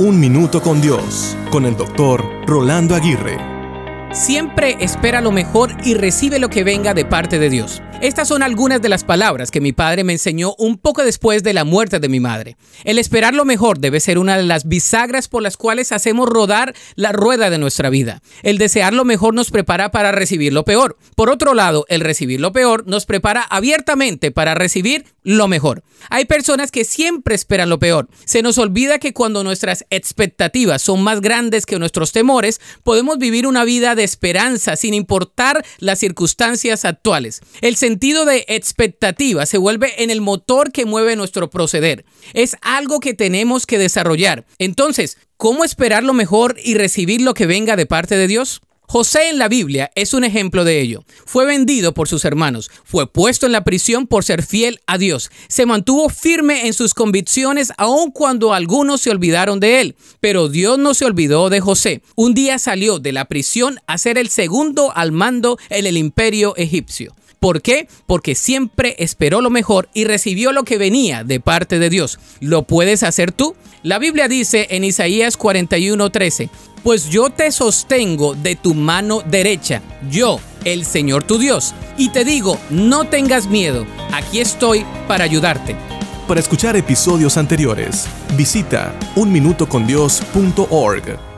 Un Minuto con Dios, con el doctor Rolando Aguirre. Siempre espera lo mejor y recibe lo que venga de parte de Dios. Estas son algunas de las palabras que mi padre me enseñó un poco después de la muerte de mi madre. El esperar lo mejor debe ser una de las bisagras por las cuales hacemos rodar la rueda de nuestra vida. El desear lo mejor nos prepara para recibir lo peor. Por otro lado, el recibir lo peor nos prepara abiertamente para recibir lo mejor. Hay personas que siempre esperan lo peor. Se nos olvida que cuando nuestras expectativas son más grandes que nuestros temores, podemos vivir una vida de esperanza sin importar las circunstancias actuales. El sentido de expectativa se vuelve en el motor que mueve nuestro proceder. Es algo que tenemos que desarrollar. Entonces, ¿cómo esperar lo mejor y recibir lo que venga de parte de Dios? José en la Biblia es un ejemplo de ello. Fue vendido por sus hermanos, fue puesto en la prisión por ser fiel a Dios, se mantuvo firme en sus convicciones aun cuando algunos se olvidaron de él. Pero Dios no se olvidó de José. Un día salió de la prisión a ser el segundo al mando en el imperio egipcio. ¿Por qué? Porque siempre esperó lo mejor y recibió lo que venía de parte de Dios. ¿Lo puedes hacer tú? La Biblia dice en Isaías 41:13, pues yo te sostengo de tu mano derecha, yo, el Señor tu Dios, y te digo, no tengas miedo, aquí estoy para ayudarte. Para escuchar episodios anteriores, visita unminutocondios.org.